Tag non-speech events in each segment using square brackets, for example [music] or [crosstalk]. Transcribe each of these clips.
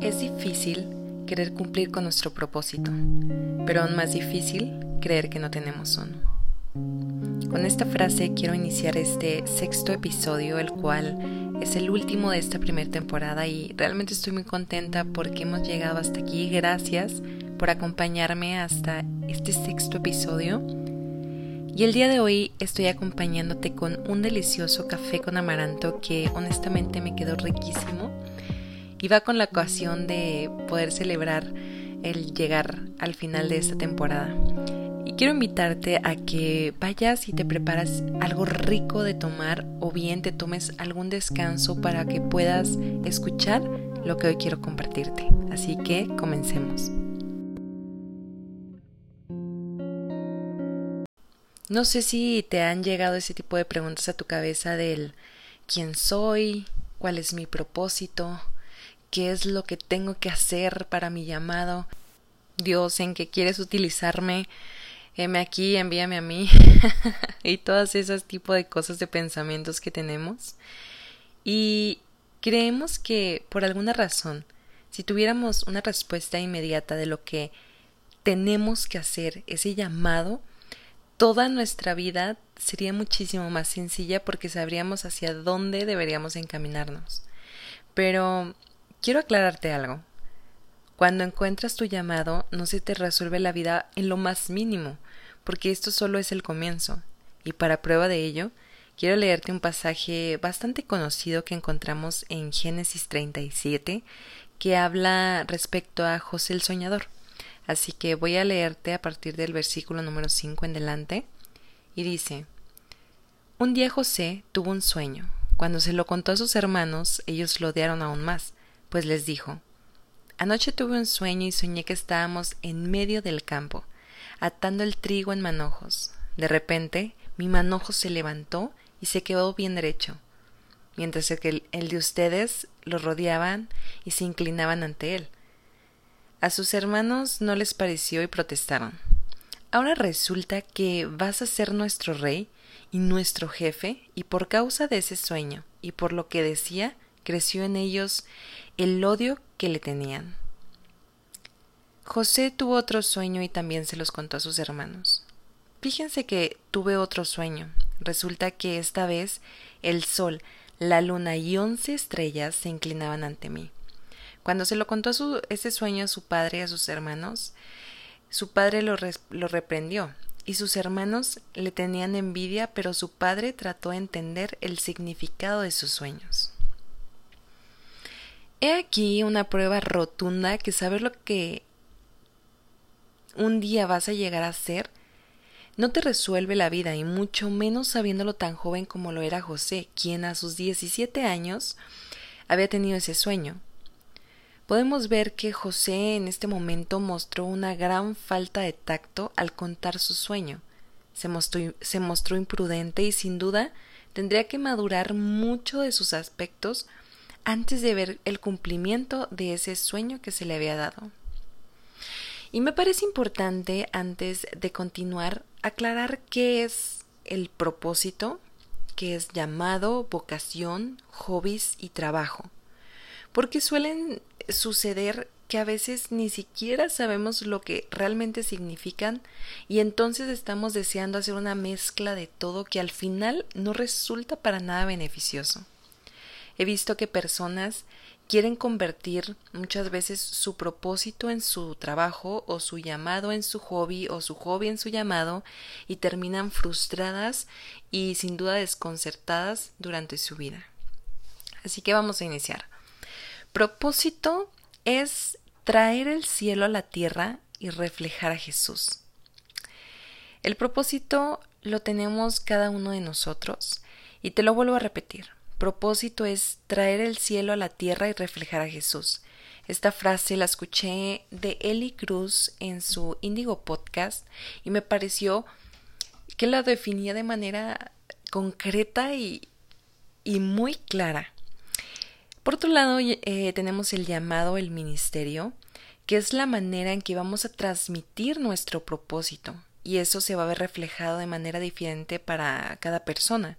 Es difícil querer cumplir con nuestro propósito, pero aún más difícil creer que no tenemos uno. Con esta frase quiero iniciar este sexto episodio, el cual es el último de esta primera temporada y realmente estoy muy contenta porque hemos llegado hasta aquí. Gracias por acompañarme hasta este sexto episodio. Y el día de hoy estoy acompañándote con un delicioso café con amaranto que honestamente me quedó riquísimo y va con la ocasión de poder celebrar el llegar al final de esta temporada. Y quiero invitarte a que vayas y te preparas algo rico de tomar o bien te tomes algún descanso para que puedas escuchar lo que hoy quiero compartirte. Así que comencemos. No sé si te han llegado ese tipo de preguntas a tu cabeza del quién soy, cuál es mi propósito, qué es lo que tengo que hacer para mi llamado. Dios, en qué quieres utilizarme, heme aquí, envíame a mí, [laughs] y todas esas tipo de cosas de pensamientos que tenemos. Y creemos que por alguna razón, si tuviéramos una respuesta inmediata de lo que tenemos que hacer, ese llamado, toda nuestra vida sería muchísimo más sencilla porque sabríamos hacia dónde deberíamos encaminarnos. Pero Quiero aclararte algo. Cuando encuentras tu llamado, no se te resuelve la vida en lo más mínimo, porque esto solo es el comienzo. Y para prueba de ello, quiero leerte un pasaje bastante conocido que encontramos en Génesis 37, que habla respecto a José el Soñador. Así que voy a leerte a partir del versículo número 5 en delante, y dice, Un día José tuvo un sueño. Cuando se lo contó a sus hermanos, ellos lo odiaron aún más pues les dijo Anoche tuve un sueño y soñé que estábamos en medio del campo, atando el trigo en manojos. De repente, mi manojo se levantó y se quedó bien derecho, mientras que el, de ustedes lo rodeaban y se inclinaban ante él. A sus hermanos no les pareció y protestaron. Ahora resulta que vas a ser nuestro rey y nuestro jefe, y por causa de ese sueño y por lo que decía, creció en ellos el odio que le tenían. José tuvo otro sueño y también se los contó a sus hermanos. Fíjense que tuve otro sueño. Resulta que esta vez el sol, la luna y once estrellas se inclinaban ante mí. Cuando se lo contó ese sueño a su padre y a sus hermanos, su padre lo, lo reprendió y sus hermanos le tenían envidia, pero su padre trató de entender el significado de sus sueños. He aquí una prueba rotunda que saber lo que un día vas a llegar a ser no te resuelve la vida y mucho menos sabiéndolo tan joven como lo era José, quien a sus 17 años había tenido ese sueño. Podemos ver que José en este momento mostró una gran falta de tacto al contar su sueño. Se mostró, se mostró imprudente y sin duda tendría que madurar mucho de sus aspectos antes de ver el cumplimiento de ese sueño que se le había dado. Y me parece importante, antes de continuar, aclarar qué es el propósito, qué es llamado, vocación, hobbies y trabajo. Porque suelen suceder que a veces ni siquiera sabemos lo que realmente significan y entonces estamos deseando hacer una mezcla de todo que al final no resulta para nada beneficioso. He visto que personas quieren convertir muchas veces su propósito en su trabajo o su llamado en su hobby o su hobby en su llamado y terminan frustradas y sin duda desconcertadas durante su vida. Así que vamos a iniciar. Propósito es traer el cielo a la tierra y reflejar a Jesús. El propósito lo tenemos cada uno de nosotros y te lo vuelvo a repetir propósito es traer el cielo a la tierra y reflejar a Jesús. Esta frase la escuché de Eli Cruz en su Indigo Podcast y me pareció que la definía de manera concreta y, y muy clara. Por otro lado, eh, tenemos el llamado el ministerio, que es la manera en que vamos a transmitir nuestro propósito. y eso se va a ver reflejado de manera diferente para cada persona.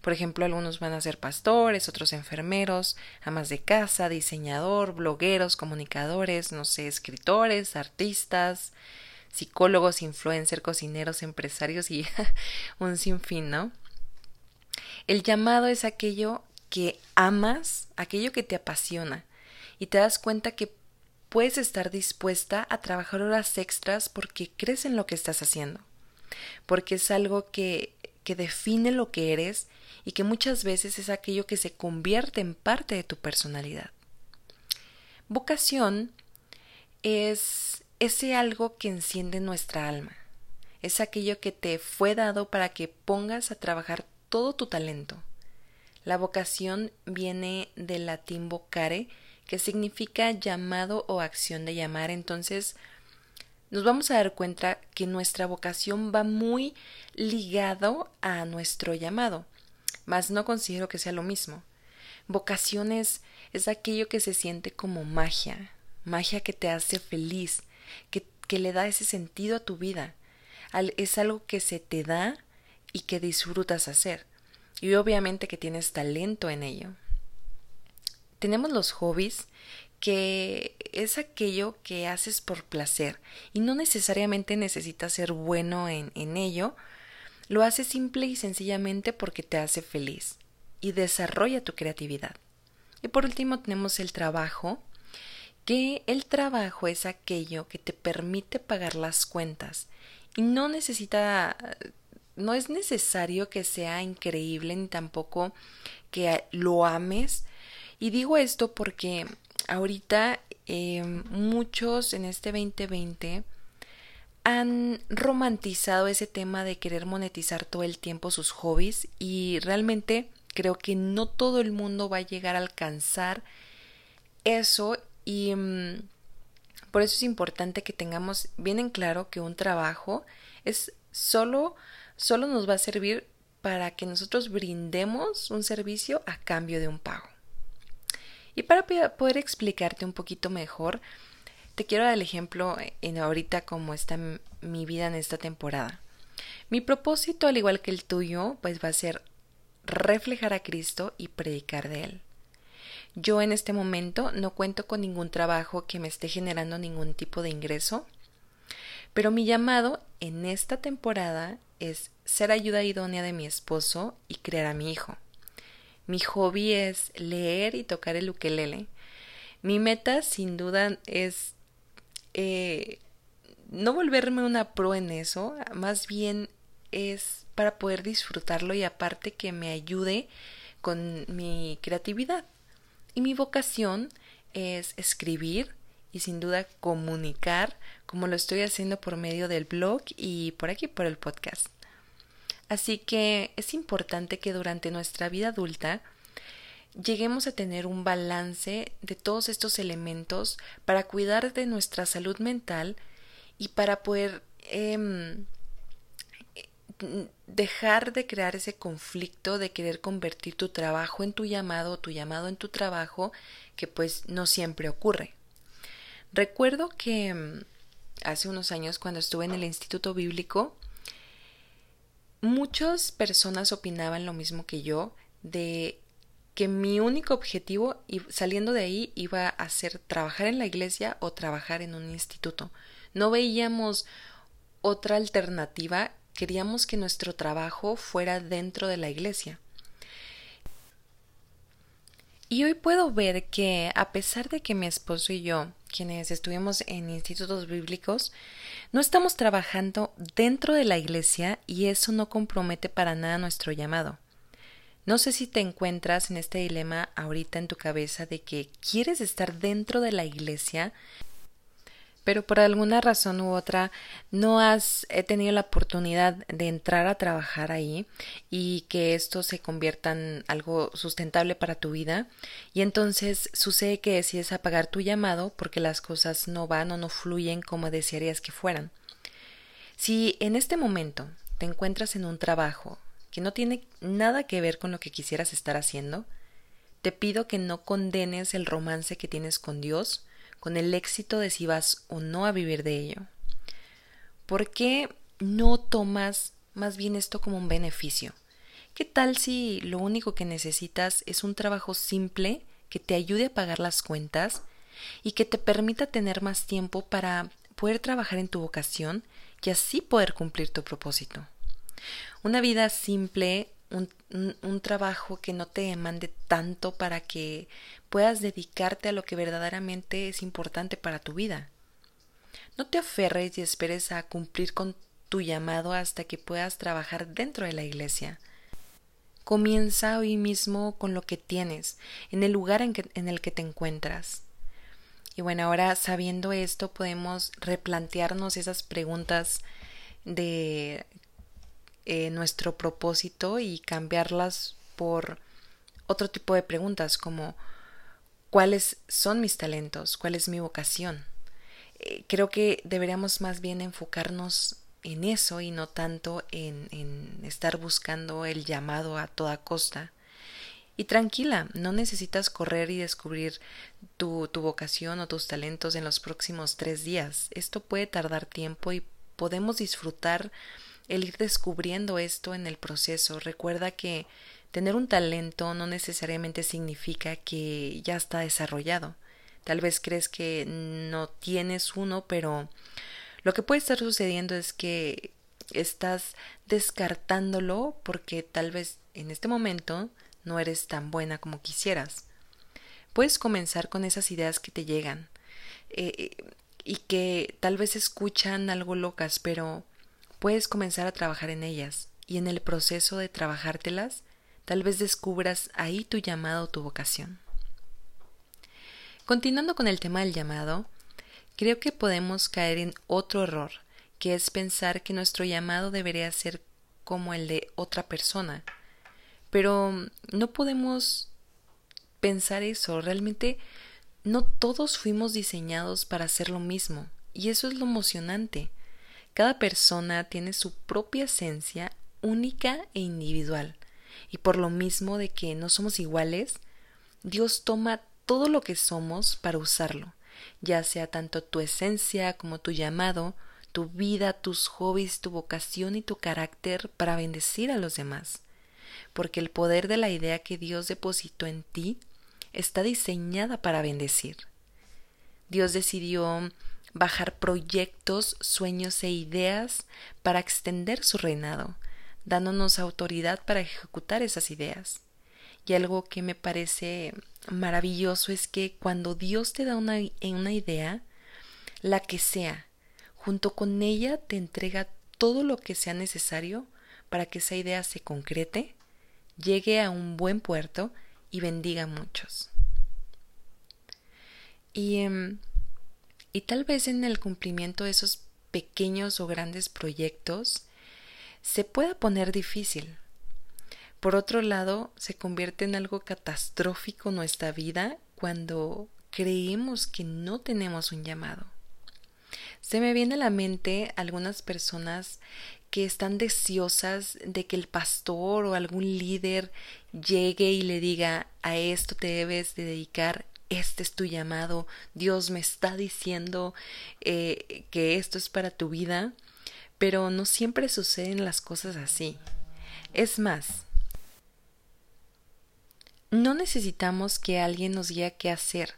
Por ejemplo, algunos van a ser pastores, otros enfermeros, amas de casa, diseñador, blogueros, comunicadores, no sé, escritores, artistas, psicólogos, influencers, cocineros, empresarios y [laughs] un sinfín, ¿no? El llamado es aquello que amas, aquello que te apasiona y te das cuenta que puedes estar dispuesta a trabajar horas extras porque crees en lo que estás haciendo, porque es algo que, que define lo que eres y que muchas veces es aquello que se convierte en parte de tu personalidad. Vocación es ese algo que enciende nuestra alma, es aquello que te fue dado para que pongas a trabajar todo tu talento. La vocación viene del latín vocare, que significa llamado o acción de llamar. Entonces, nos vamos a dar cuenta que nuestra vocación va muy ligado a nuestro llamado, mas no considero que sea lo mismo. Vocación es, es aquello que se siente como magia, magia que te hace feliz, que, que le da ese sentido a tu vida. es algo que se te da y que disfrutas hacer. Y obviamente que tienes talento en ello tenemos los hobbies que es aquello que haces por placer y no necesariamente necesitas ser bueno en, en ello, lo haces simple y sencillamente porque te hace feliz y desarrolla tu creatividad. Y por último tenemos el trabajo, que el trabajo es aquello que te permite pagar las cuentas y no necesita no es necesario que sea increíble ni tampoco que lo ames. Y digo esto porque ahorita em, muchos en este 2020 han romantizado ese tema de querer monetizar todo el tiempo sus hobbies y realmente creo que no todo el mundo va a llegar a alcanzar eso y mm, por eso es importante que tengamos bien en claro que un trabajo es solo solo nos va a servir para que nosotros brindemos un servicio a cambio de un pago. Y para poder explicarte un poquito mejor, te quiero dar el ejemplo en ahorita cómo está mi vida en esta temporada. Mi propósito, al igual que el tuyo, pues va a ser reflejar a Cristo y predicar de Él. Yo en este momento no cuento con ningún trabajo que me esté generando ningún tipo de ingreso, pero mi llamado en esta temporada es ser ayuda idónea de mi esposo y crear a mi hijo. Mi hobby es leer y tocar el ukelele. Mi meta, sin duda, es eh, no volverme una pro en eso, más bien es para poder disfrutarlo y aparte que me ayude con mi creatividad. Y mi vocación es escribir y sin duda comunicar como lo estoy haciendo por medio del blog y por aquí por el podcast. Así que es importante que durante nuestra vida adulta lleguemos a tener un balance de todos estos elementos para cuidar de nuestra salud mental y para poder em, dejar de crear ese conflicto de querer convertir tu trabajo en tu llamado, tu llamado en tu trabajo, que pues no siempre ocurre. Recuerdo que em, hace unos años cuando estuve en el Instituto Bíblico, muchas personas opinaban lo mismo que yo de que mi único objetivo saliendo de ahí iba a ser trabajar en la iglesia o trabajar en un instituto. No veíamos otra alternativa, queríamos que nuestro trabajo fuera dentro de la iglesia. Y hoy puedo ver que a pesar de que mi esposo y yo, quienes estuvimos en institutos bíblicos, no estamos trabajando dentro de la iglesia y eso no compromete para nada nuestro llamado. No sé si te encuentras en este dilema ahorita en tu cabeza de que quieres estar dentro de la iglesia, pero por alguna razón u otra no has tenido la oportunidad de entrar a trabajar ahí y que esto se convierta en algo sustentable para tu vida y entonces sucede que decides apagar tu llamado porque las cosas no van o no fluyen como desearías que fueran. Si en este momento te encuentras en un trabajo que no tiene nada que ver con lo que quisieras estar haciendo, te pido que no condenes el romance que tienes con Dios, con el éxito de si vas o no a vivir de ello. Porque no tomas más bien esto como un beneficio. ¿Qué tal si lo único que necesitas es un trabajo simple que te ayude a pagar las cuentas y que te permita tener más tiempo para poder trabajar en tu vocación y así poder cumplir tu propósito? Una vida simple, un, un, trabajo que no te demande tanto para que puedas dedicarte a lo que verdaderamente es importante para tu vida. No te aferres y esperes a cumplir con tu llamado hasta que puedas trabajar dentro de la iglesia. Comienza hoy mismo con lo que tienes, en el lugar en, en el que te encuentras. Y bueno, ahora sabiendo esto podemos replantearnos esas preguntas de eh, nuestro propósito y cambiarlas por otro tipo de preguntas como cuáles son mis talentos, cuál es mi vocación. Eh, creo que deberíamos más bien enfocarnos en eso y no tanto en, en estar buscando el llamado a toda costa. Y tranquila, no necesitas correr y descubrir tu, tu, vocación o tus talentos en los próximos tres días. Esto puede tardar tiempo y podemos disfrutar el ir descubriendo esto en el proceso. Recuerda que tener un talento no necesariamente significa que ya está desarrollado. Tal vez crees que no tienes uno, pero lo que puede estar sucediendo es que estás descartándolo porque tal vez en este momento no eres tan buena como quisieras. Puedes comenzar con esas ideas que te llegan eh, y que tal vez escuchan algo locas, pero puedes comenzar a trabajar en ellas y en el proceso de trabajártelas tal vez descubras ahí tu llamado o tu vocación. Continuando con el tema del llamado, creo que podemos caer en otro error, que es pensar que nuestro llamado debería ser como el de otra persona. Pero no podemos pensar eso, realmente no todos fuimos diseñados para hacer lo mismo, y eso es lo emocionante. Cada persona tiene su propia esencia única e individual, y por lo mismo de que no somos iguales, Dios toma todo lo que somos para usarlo ya sea tanto tu esencia como tu llamado, tu vida, tus hobbies, tu vocación y tu carácter para bendecir a los demás. Porque el poder de la idea que Dios depositó en ti está diseñada para bendecir. Dios decidió bajar proyectos, sueños e ideas para extender su reinado, dándonos autoridad para ejecutar esas ideas. Y algo que me parece maravilloso es que cuando Dios te da una, idea, la que sea, junto con ella te entrega todo lo que sea necesario para que esa idea se concrete, llegue a un buen puerto y bendiga a muchos. Y, em, y tal vez en el cumplimiento de esos pequeños o grandes proyectos se pueda poner difícil, por otro lado, se convierte en algo catastrófico nuestra vida cuando creemos que no tenemos un llamado. Se me viene a la mente algunas personas que están deseosas de que el pastor o algún líder llegue y le diga a esto te debes de dedicar, este es tu llamado, Dios me está diciendo eh, que esto es para tu vida, pero no siempre suceden las cosas así. Es más, no necesitamos que alguien nos guíe qué hacer.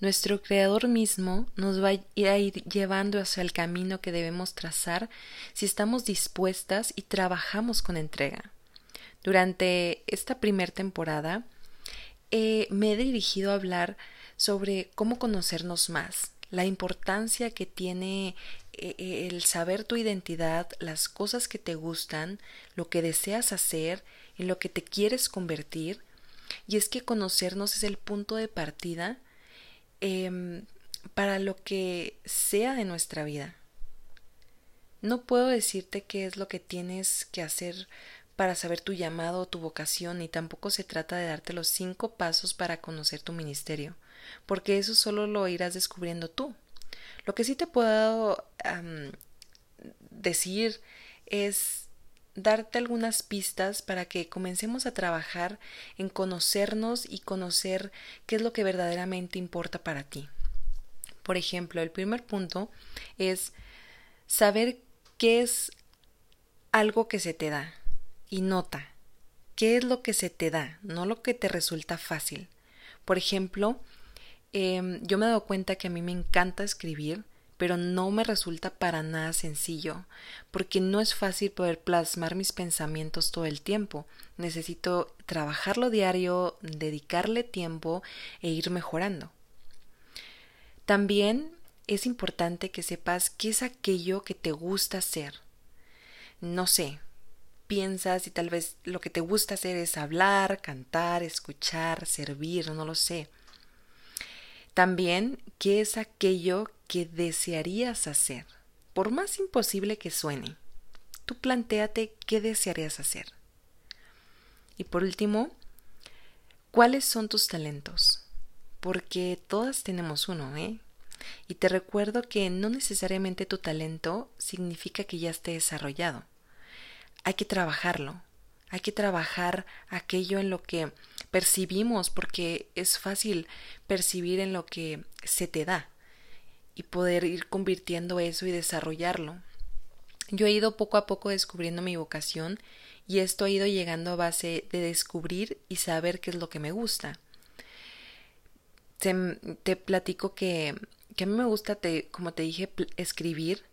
Nuestro Creador mismo nos va a ir llevando hacia el camino que debemos trazar si estamos dispuestas y trabajamos con entrega. Durante esta primera temporada eh, me he dirigido a hablar sobre cómo conocernos más, la importancia que tiene eh, eh, el saber tu identidad, las cosas que te gustan, lo que deseas hacer, en lo que te quieres convertir, y es que conocernos es el punto de partida em, para lo que sea de nuestra vida. No puedo decirte qué es lo que tienes que hacer para saber tu llamado o tu vocación, y tampoco se trata de darte los cinco pasos para conocer tu ministerio, porque eso solo lo irás descubriendo tú. Lo que sí te puedo decir es darte algunas pistas para que comencemos a trabajar en conocernos y conocer qué es lo que verdaderamente importa para ti. Por ejemplo, el primer punto es saber qué es algo que se te da y nota qué es lo que se te da, no lo que te resulta fácil. Por ejemplo, em, yo me he dado cuenta que a mí me encanta escribir, pero no me resulta para nada sencillo, porque no es fácil poder plasmar mis pensamientos todo el tiempo. Necesito trabajarlo diario, dedicarle tiempo e ir mejorando. También es importante que sepas qué es aquello que te gusta hacer. No sé, piensas y tal vez lo que te gusta hacer es hablar, cantar, escuchar, servir, no lo sé. También qué es aquello que desearías hacer, por más imposible que suene. Tú planteate qué desearías hacer. Y por último, ¿cuáles son tus talentos? Porque todas tenemos uno, ¿eh? Y te recuerdo que no necesariamente tu talento significa que ya esté desarrollado. Hay que trabajarlo, hay que trabajar aquello en lo que percibimos, porque es fácil percibir en lo que se te da y poder ir convirtiendo eso y desarrollarlo. Yo he ido poco a poco descubriendo mi vocación y esto ha ido llegando a base de descubrir y saber qué es lo que me gusta. Te, platico que, que, a mí me gusta, te, como te dije, escribir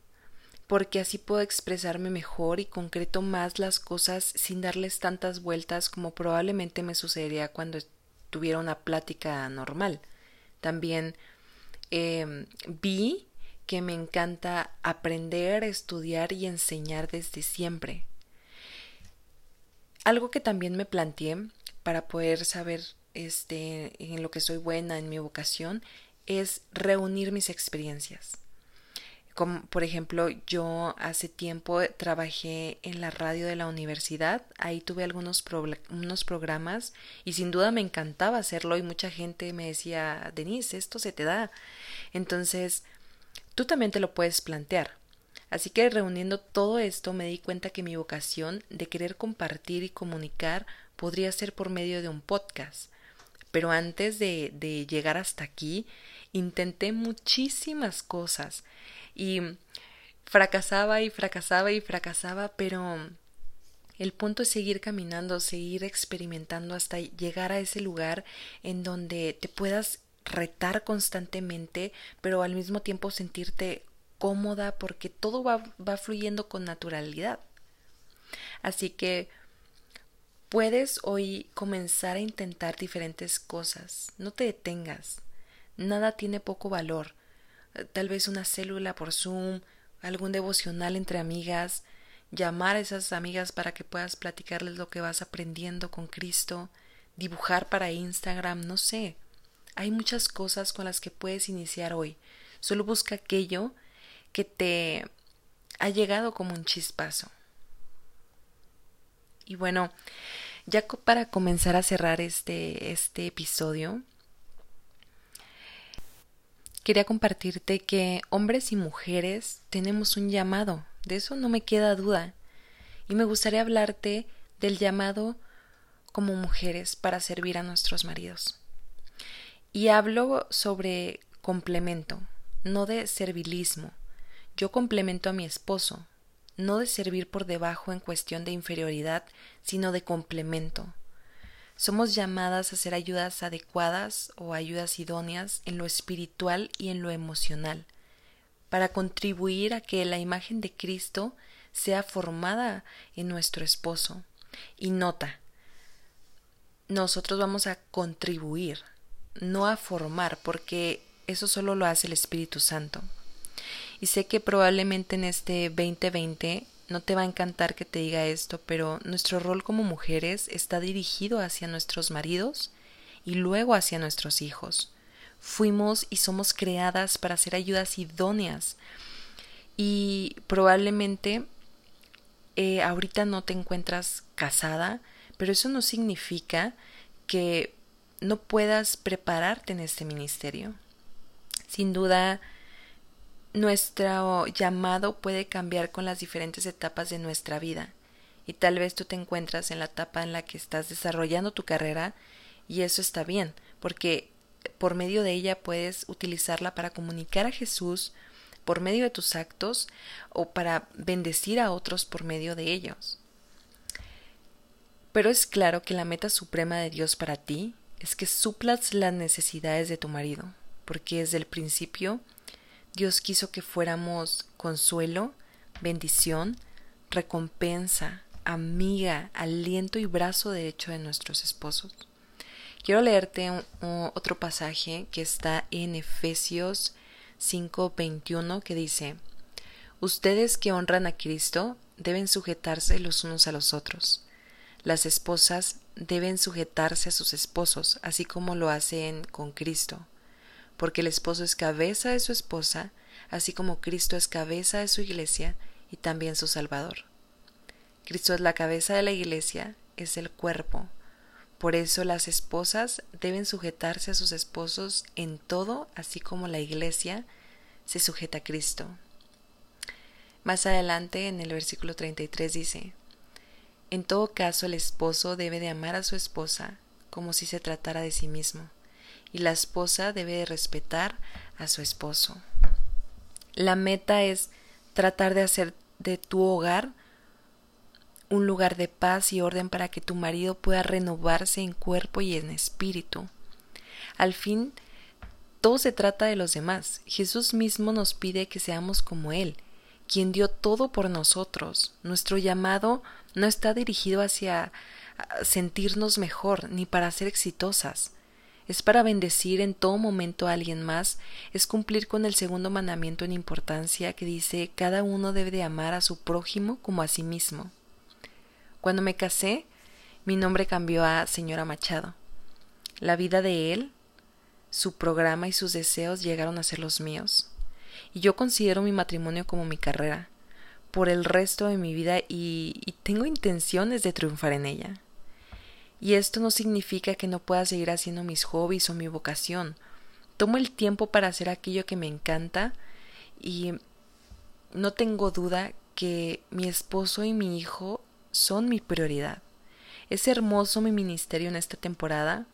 porque así puedo expresarme mejor y concreto más las cosas sin darles tantas vueltas como probablemente me sucedería cuando tuviera una plática normal. También Em, vi que me encanta aprender, estudiar y enseñar desde siempre. Algo que también me planteé para poder saber este, en lo que soy buena, en mi vocación, es reunir mis experiencias. Por ejemplo, yo hace tiempo trabajé en la radio de la universidad, ahí tuve algunos unos programas y sin duda me encantaba hacerlo y mucha gente me decía, Denise, esto se te da. Entonces, tú también te lo puedes plantear. Así que reuniendo todo esto me di cuenta que mi vocación de querer compartir y comunicar podría ser por medio de un podcast. Pero antes de, de llegar hasta aquí, intenté muchísimas cosas y fracasaba y fracasaba y fracasaba, pero el punto es seguir caminando, seguir experimentando hasta llegar a ese lugar en donde te puedas retar constantemente, pero al mismo tiempo sentirte cómoda porque todo va, va fluyendo con naturalidad. Así que puedes hoy comenzar a intentar diferentes cosas, no te detengas, nada tiene poco valor, tal vez una célula por Zoom, algún devocional entre amigas, llamar a esas amigas para que puedas platicarles lo que vas aprendiendo con Cristo, dibujar para Instagram, no sé. Hay muchas cosas con las que puedes iniciar hoy. Solo busca aquello que te ha llegado como un chispazo. Y bueno, ya para comenzar a cerrar este, este episodio, quería compartirte que hombres y mujeres tenemos un llamado, de eso no me queda duda, y me gustaría hablarte del llamado como mujeres para servir a nuestros maridos. Y hablo sobre complemento, no de servilismo. Yo complemento a mi esposo, no de servir por debajo en cuestión de inferioridad, sino de complemento, somos llamadas a ser ayudas adecuadas o ayudas idóneas en lo espiritual y en lo emocional, para contribuir a que la imagen de Cristo sea formada en nuestro esposo. Y nota, nosotros vamos a contribuir, no a formar, porque eso solo lo hace el Espíritu Santo. Y sé que probablemente en este 2020 no te va a encantar que te diga esto, pero nuestro rol como mujeres está dirigido hacia nuestros maridos y luego hacia nuestros hijos. Fuimos y somos creadas para ser ayudas idóneas y probablemente eh, ahorita no te encuentras casada, pero eso no significa que no puedas prepararte en este ministerio. Sin duda, nuestro llamado puede cambiar con las diferentes etapas de nuestra vida y tal vez tú te encuentras en la etapa en la que estás desarrollando tu carrera y eso está bien porque por medio de ella puedes utilizarla para comunicar a Jesús, por medio de tus actos o para bendecir a otros por medio de ellos. Pero es claro que la meta suprema de Dios para ti es que suplas las necesidades de tu marido, porque desde el principio Dios quiso que fuéramos consuelo, bendición, recompensa, amiga, aliento y brazo derecho de nuestros esposos. Quiero leerte otro pasaje que está en Efesios 5:21 que dice, Ustedes que honran a Cristo deben sujetarse los unos a los otros las esposas deben sujetarse a sus esposos, así como lo hacen con Cristo, porque el esposo es cabeza de su esposa, así como Cristo es cabeza de su iglesia y también su Salvador. Cristo es la cabeza de la iglesia, es el cuerpo. Por eso las esposas deben sujetarse a sus esposos en todo, así como la iglesia se sujeta a Cristo. Más adelante en el versículo 33 dice, en todo caso, el esposo debe de amar a su esposa como si se tratara de sí mismo, y la esposa debe de respetar a su esposo. La meta es tratar de hacer de tu hogar un lugar de paz y orden para que tu marido pueda renovarse en cuerpo y en espíritu. Al fin, todo se trata de los demás. Jesús mismo nos pide que seamos como Él, quien dio todo por nosotros. Nuestro llamado no está dirigido hacia sentirnos mejor ni para ser exitosas. Es para bendecir en todo momento a alguien más, es cumplir con el segundo mandamiento en importancia que dice cada uno debe de amar a su prójimo como a sí mismo. Cuando me casé, mi nombre cambió a señora Machado. La vida de él, su programa y sus deseos llegaron a ser los míos y yo considero mi matrimonio como mi carrera por el resto de mi vida y, tengo intenciones de triunfar en ella. Y esto no significa que no pueda seguir haciendo mis hobbies o mi vocación. Tomo el tiempo para hacer aquello que me encanta y no tengo duda que mi esposo y mi hijo son mi prioridad. Es hermoso mi ministerio en esta temporada,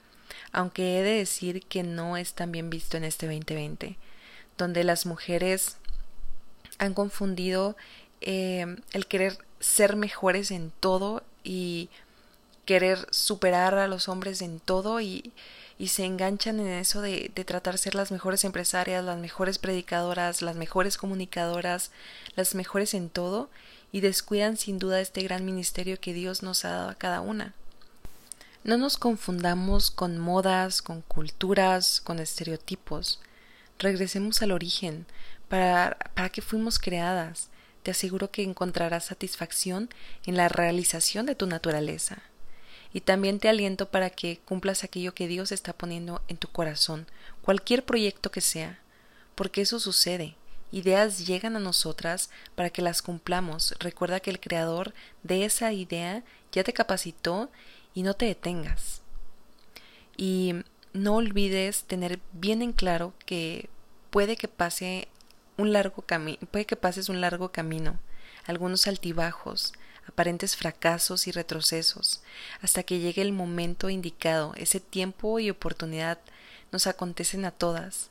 aunque he de decir que no es tan bien visto en este 2020 donde las mujeres han confundido eh, el querer ser mejores en todo y querer superar a los hombres en todo y, y se enganchan en eso de, de, tratar de ser las mejores empresarias, las mejores predicadoras, las mejores comunicadoras, las mejores en todo y descuidan sin duda este gran ministerio que Dios nos ha dado a cada una. No nos confundamos con modas, con culturas, con estereotipos. Regresemos al origen, para, para que fuimos creadas. Te aseguro que encontrarás satisfacción en la realización de tu naturaleza. Y también te aliento para que cumplas aquello que Dios está poniendo en tu corazón, cualquier proyecto que sea, porque eso sucede. Ideas llegan a nosotras para que las cumplamos. Recuerda que el creador de esa idea ya te capacitó y no te detengas. Y no olvides tener bien en claro que puede que pase un largo camino, puede que pases un largo camino, algunos altibajos, aparentes fracasos y retrocesos, hasta que llegue el momento indicado, ese tiempo y oportunidad nos acontecen a todas,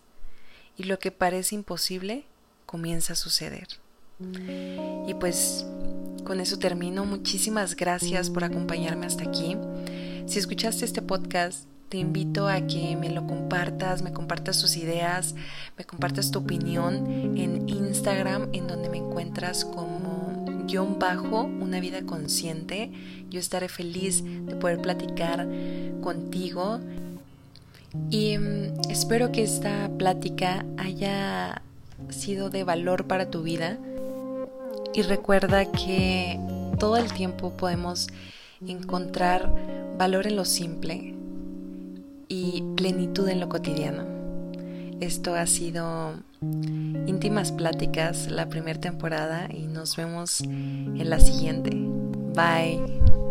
y lo que parece imposible comienza a suceder. Y pues con eso termino. Muchísimas gracias por acompañarme hasta aquí. Si escuchaste este podcast, te invito a que me lo compartas, me compartas tus ideas, me compartas tu opinión en Instagram, en donde me encuentras como guion bajo una vida consciente. Yo estaré feliz de poder platicar contigo y mm, espero que esta plática haya sido de valor para tu vida y recuerda que todo el tiempo podemos encontrar valor en lo simple, y plenitud en lo cotidiano. Esto ha sido íntimas pláticas la primera temporada y nos vemos en la siguiente. Bye.